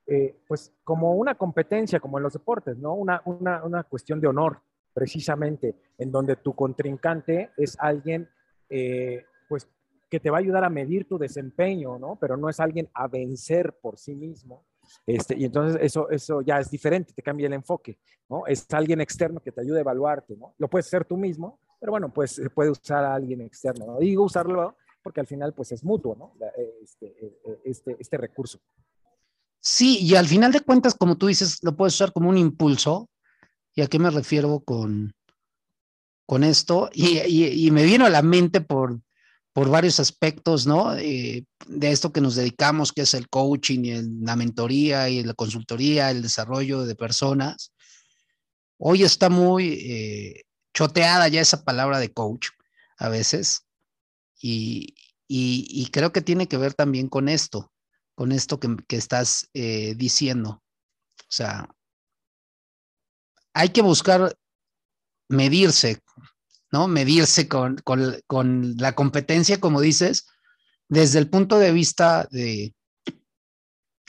eh, pues, como una competencia, como en los deportes, ¿no? Una, una, una, cuestión de honor, precisamente, en donde tu contrincante es alguien, eh, pues, que te va a ayudar a medir tu desempeño, ¿no? Pero no es alguien a vencer por sí mismo, este, y entonces eso, eso ya es diferente, te cambia el enfoque, ¿no? Es alguien externo que te ayude a evaluarte, ¿no? Lo puedes hacer tú mismo, pero bueno, pues se puede usar a alguien externo, ¿no? Digo usarlo porque al final pues es mutuo, ¿no? Este, este, este recurso. Sí, y al final de cuentas, como tú dices, lo puedes usar como un impulso. ¿Y a qué me refiero con, con esto? Y, y, y me vino a la mente por, por varios aspectos, ¿no? Eh, de esto que nos dedicamos, que es el coaching y la mentoría y la consultoría, el desarrollo de personas. Hoy está muy eh, choteada ya esa palabra de coach a veces y, creo que tiene que ver también con esto, con esto que, estás eh, diciendo. O sea, hay que buscar medirse ¿no? Medirse con, la competencia, como dices, desde el punto de vista de,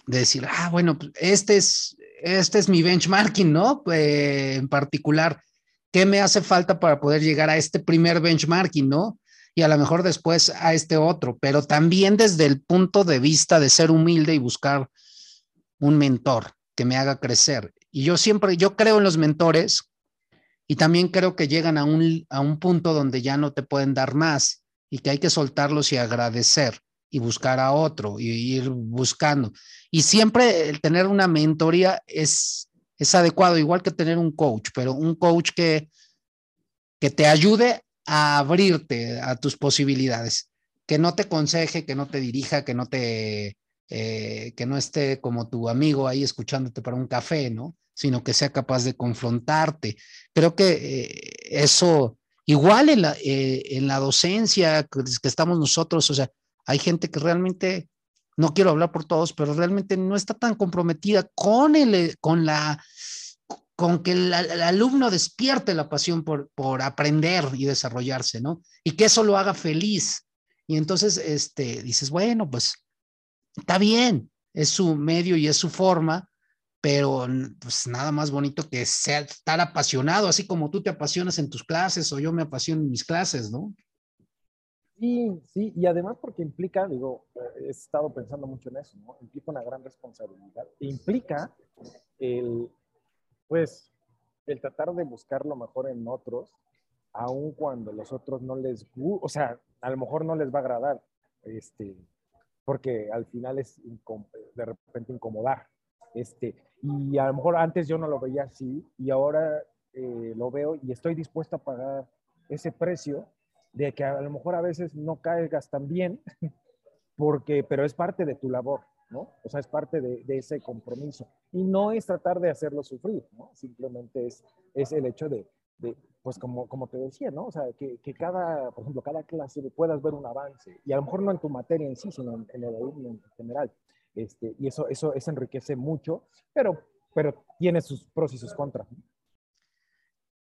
de decir, ah, bueno, pues, este es este es mi benchmarking, ¿no? Eh, en particular, ¿qué me hace falta para poder llegar a este primer benchmarking, ¿no? Y a lo mejor después a este otro, pero también desde el punto de vista de ser humilde y buscar un mentor que me haga crecer. Y yo siempre, yo creo en los mentores y también creo que llegan a un, a un punto donde ya no te pueden dar más y que hay que soltarlos y agradecer y buscar a otro y ir buscando. Y siempre el tener una mentoría es, es adecuado, igual que tener un coach, pero un coach que, que te ayude a abrirte a tus posibilidades, que no te aconseje, que no te dirija, que no te, eh, que no esté como tu amigo ahí escuchándote para un café, ¿no? Sino que sea capaz de confrontarte. Creo que eh, eso, igual en la, eh, en la docencia que estamos nosotros, o sea, hay gente que realmente, no quiero hablar por todos, pero realmente no está tan comprometida con, el, con la con que el, alumno despierte la pasión por, por aprender y desarrollarse, ¿no? Y que eso lo haga feliz. Y entonces, este, dices, bueno, pues está bien, es su medio y es su forma, pero pues nada más bonito que sea, estar apasionado, así como tú te apasionas en tus clases o yo me apasiono en mis clases, ¿no? Sí, sí, y además porque implica, digo, he estado pensando mucho en eso, ¿no? Implica una gran responsabilidad. Implica el, pues, el tratar de buscar lo mejor en otros, aun cuando los otros no les, o sea, a lo mejor no les va a agradar, este, porque al final es de repente incomodar, este, y a lo mejor antes yo no lo veía así, y ahora eh, lo veo y estoy dispuesto a pagar ese precio de que a lo mejor a veces no caigas tan bien, porque, pero es parte de tu labor, ¿no? O sea, es parte de, ese compromiso. Y no es tratar de hacerlo sufrir, ¿no? Simplemente es, es el hecho de, de pues como, como te decía, ¿no? O sea, que, que, cada, por ejemplo, cada clase puedas ver un avance, y a lo mejor no en tu materia en sí, sino en, el alumno en general. Este, y eso, eso, eso enriquece mucho, pero, pero tiene sus pros y sus contras.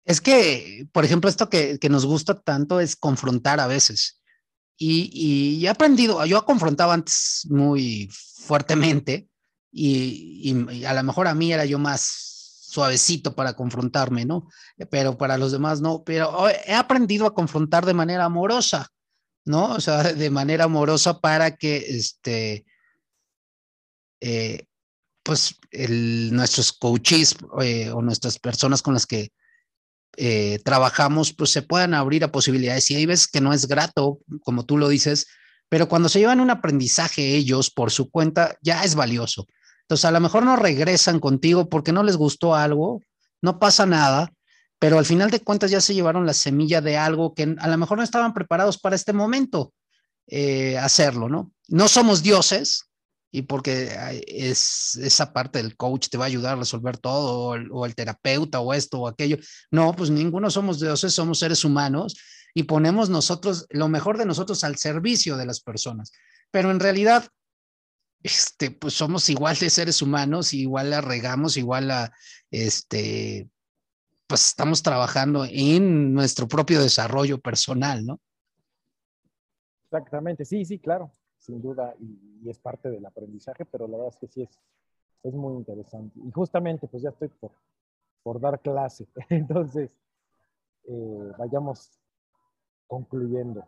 Es que, por ejemplo, esto que, nos gusta tanto es confrontar a veces. Y, he aprendido, yo he confrontado antes muy fuertemente y, a lo mejor a mí era yo más suavecito para confrontarme, ¿no? Pero para los demás no, pero he aprendido a confrontar de manera amorosa, ¿no? O sea, de manera amorosa para que, este, eh, pues, nuestros coaches eh, o nuestras personas con las que eh, trabajamos, pues se puedan abrir a posibilidades. Y hay veces que no es grato, como tú lo dices, pero cuando se llevan un aprendizaje ellos por su cuenta, ya es valioso. Entonces, a lo mejor no regresan contigo porque no les gustó algo, no pasa nada, pero al final de cuentas ya se llevaron la semilla de algo que a lo mejor no estaban preparados para este momento eh, hacerlo, ¿no? No somos dioses, y porque es esa parte del coach te va a ayudar a resolver todo, o el, terapeuta, o esto o aquello. No, pues ninguno somos dioses, somos seres humanos y ponemos nosotros lo mejor de nosotros al servicio de las personas. Pero en realidad, este, pues somos igual de seres humanos, igual la regamos, igual la, este, pues estamos trabajando en nuestro propio desarrollo personal, ¿no? Exactamente, sí, sí, claro sin duda, y, es parte del aprendizaje, pero la verdad es que sí es, es muy interesante. Y justamente, pues ya estoy por, por dar clase, entonces eh, vayamos concluyendo.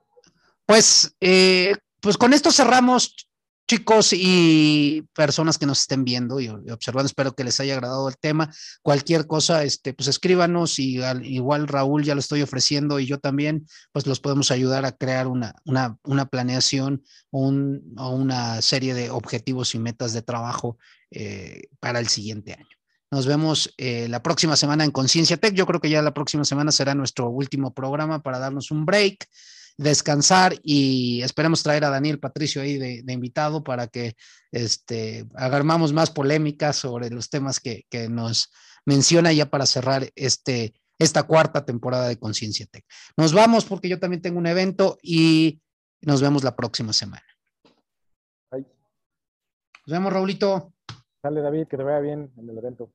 Pues, eh, pues con esto cerramos, chicos y personas que nos estén viendo y, observando, espero que les haya agradado el tema. Cualquier cosa, este, pues escríbanos y igual Raúl ya lo estoy ofreciendo y yo también, pues los podemos ayudar a crear una, una, una planeación o, una serie de objetivos y metas de trabajo eh, para el siguiente año. Nos vemos eh, la próxima semana en Conciencia Tech. Yo creo que ya la próxima semana será nuestro último programa para darnos un break descansar y esperemos traer a Daniel Patricio ahí de, invitado para que este, agarmamos más polémicas sobre los temas que, que, nos menciona ya para cerrar este, esta cuarta temporada de Conciencia Tech. Nos vamos porque yo también tengo un evento y nos vemos la próxima semana. Nos vemos, Raulito. Dale, David, que te vaya bien en el evento.